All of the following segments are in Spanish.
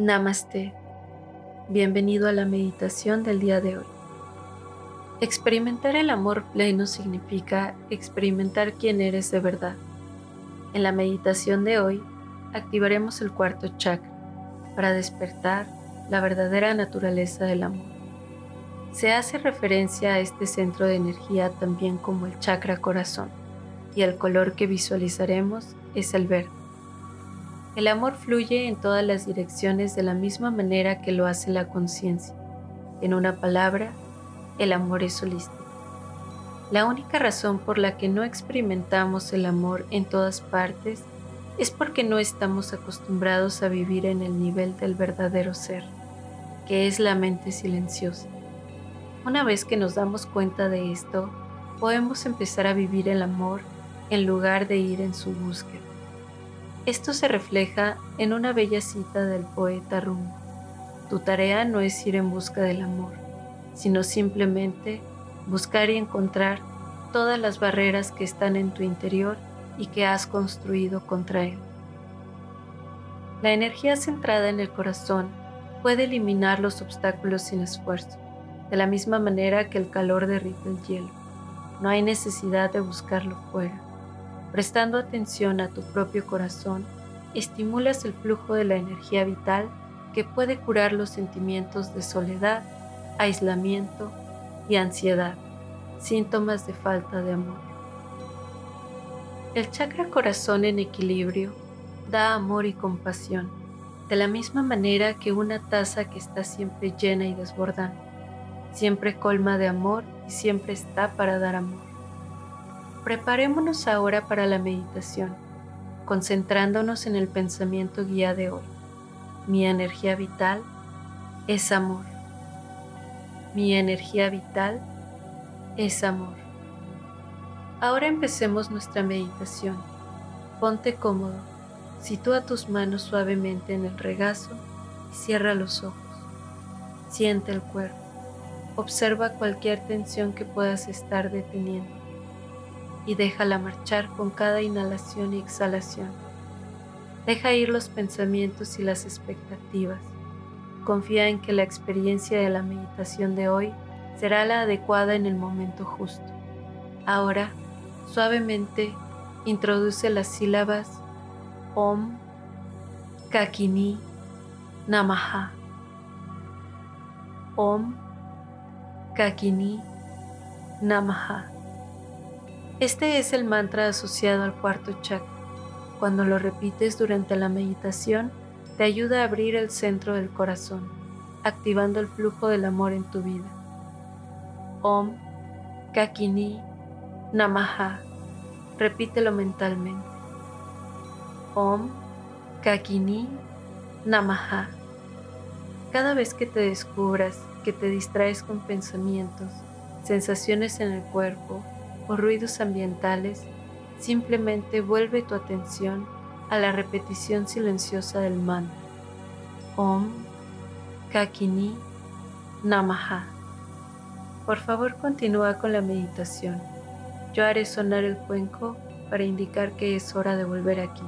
Namaste. Bienvenido a la meditación del día de hoy. Experimentar el amor pleno significa experimentar quién eres de verdad. En la meditación de hoy activaremos el cuarto chakra para despertar la verdadera naturaleza del amor. Se hace referencia a este centro de energía también como el chakra corazón y el color que visualizaremos es el verde. El amor fluye en todas las direcciones de la misma manera que lo hace la conciencia. En una palabra, el amor es holístico. La única razón por la que no experimentamos el amor en todas partes es porque no estamos acostumbrados a vivir en el nivel del verdadero ser, que es la mente silenciosa. Una vez que nos damos cuenta de esto, podemos empezar a vivir el amor en lugar de ir en su búsqueda. Esto se refleja en una bella cita del poeta Rumi. Tu tarea no es ir en busca del amor, sino simplemente buscar y encontrar todas las barreras que están en tu interior y que has construido contra él. La energía centrada en el corazón puede eliminar los obstáculos sin esfuerzo, de la misma manera que el calor derrite el hielo. No hay necesidad de buscarlo fuera Prestando atención a tu propio corazón, estimulas el flujo de la energía vital que puede curar los sentimientos de soledad, aislamiento y ansiedad, síntomas de falta de amor. El chakra corazón en equilibrio da amor y compasión, de la misma manera que una taza que está siempre llena y desbordando, siempre colma de amor y siempre está para dar amor. Preparémonos ahora para la meditación, concentrándonos en el pensamiento guía de hoy. Mi energía vital es amor. Mi energía vital es amor. Ahora empecemos nuestra meditación. Ponte cómodo, sitúa tus manos suavemente en el regazo y cierra los ojos. Siente el cuerpo. Observa cualquier tensión que puedas estar deteniendo y déjala marchar con cada inhalación y exhalación. Deja ir los pensamientos y las expectativas. Confía en que la experiencia de la meditación de hoy será la adecuada en el momento justo. Ahora, suavemente, introduce las sílabas Om, Kakini, Namaha. Om, Kakini, Namaha. Este es el mantra asociado al cuarto chakra. Cuando lo repites durante la meditación, te ayuda a abrir el centro del corazón, activando el flujo del amor en tu vida. Om, Kakini, Namaha. Repítelo mentalmente. Om, Kakini, Namaha. Cada vez que te descubras que te distraes con pensamientos, sensaciones en el cuerpo, o ruidos ambientales, simplemente vuelve tu atención a la repetición silenciosa del mantra. Om Kakini Namaha. Por favor continúa con la meditación. Yo haré sonar el cuenco para indicar que es hora de volver aquí.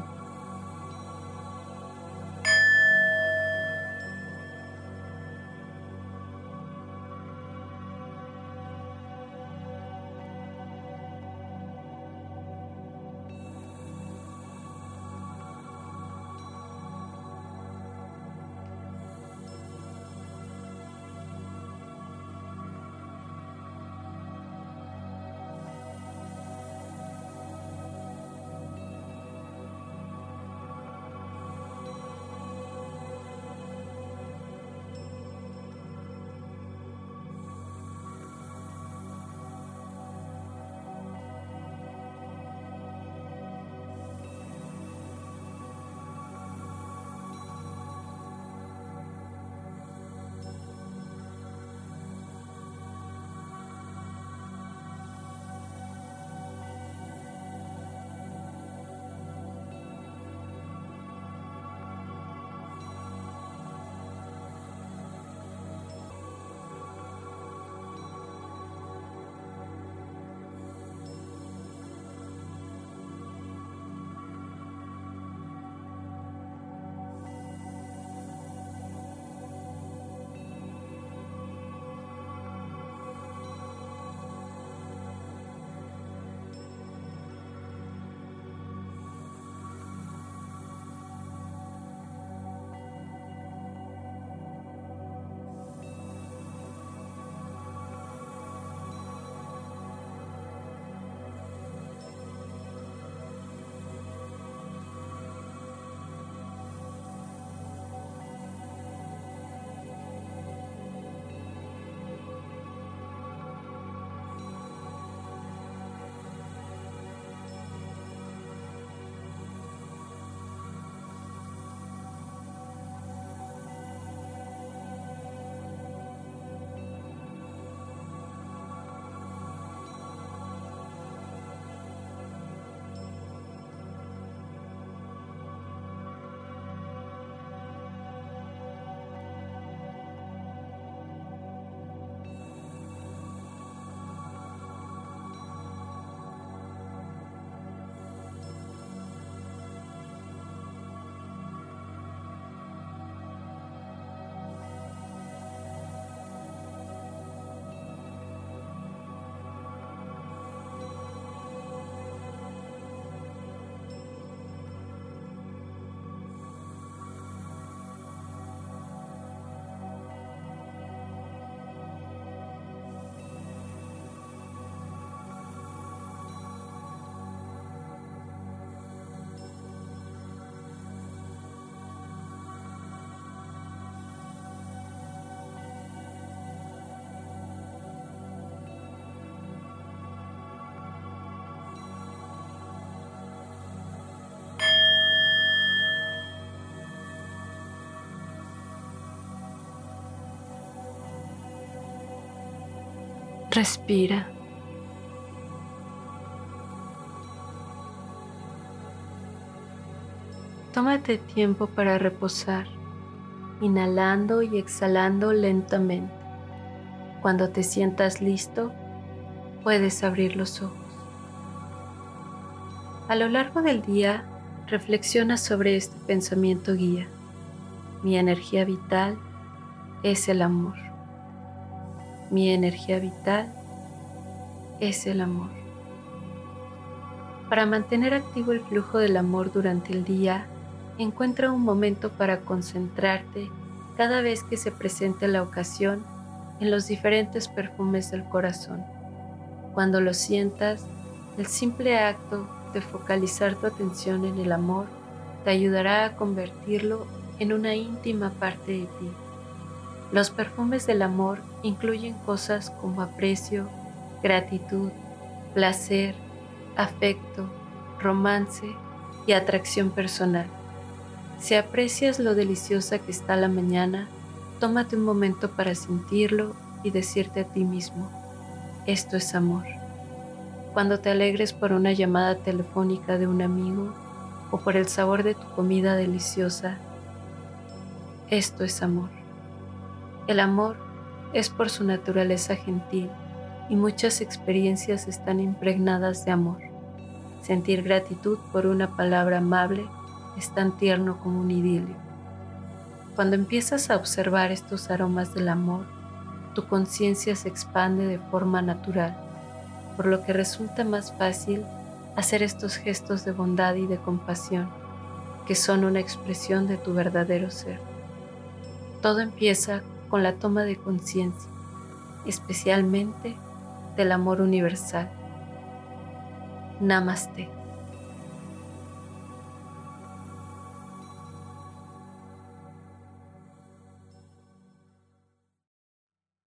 Respira. Tómate tiempo para reposar, inhalando y exhalando lentamente. Cuando te sientas listo, puedes abrir los ojos. A lo largo del día, reflexiona sobre este pensamiento guía. Mi energía vital es el amor. Mi energía vital es el amor. Para mantener activo el flujo del amor durante el día, encuentra un momento para concentrarte cada vez que se presente la ocasión en los diferentes perfumes del corazón. Cuando lo sientas, el simple acto de focalizar tu atención en el amor te ayudará a convertirlo en una íntima parte de ti. Los perfumes del amor incluyen cosas como aprecio, gratitud, placer, afecto, romance y atracción personal. Si aprecias lo deliciosa que está la mañana, tómate un momento para sentirlo y decirte a ti mismo, esto es amor. Cuando te alegres por una llamada telefónica de un amigo o por el sabor de tu comida deliciosa, esto es amor. El amor es por su naturaleza gentil y muchas experiencias están impregnadas de amor. Sentir gratitud por una palabra amable es tan tierno como un idilio. Cuando empiezas a observar estos aromas del amor, tu conciencia se expande de forma natural, por lo que resulta más fácil hacer estos gestos de bondad y de compasión, que son una expresión de tu verdadero ser. Todo empieza con la toma de conciencia, especialmente del amor universal. Namaste.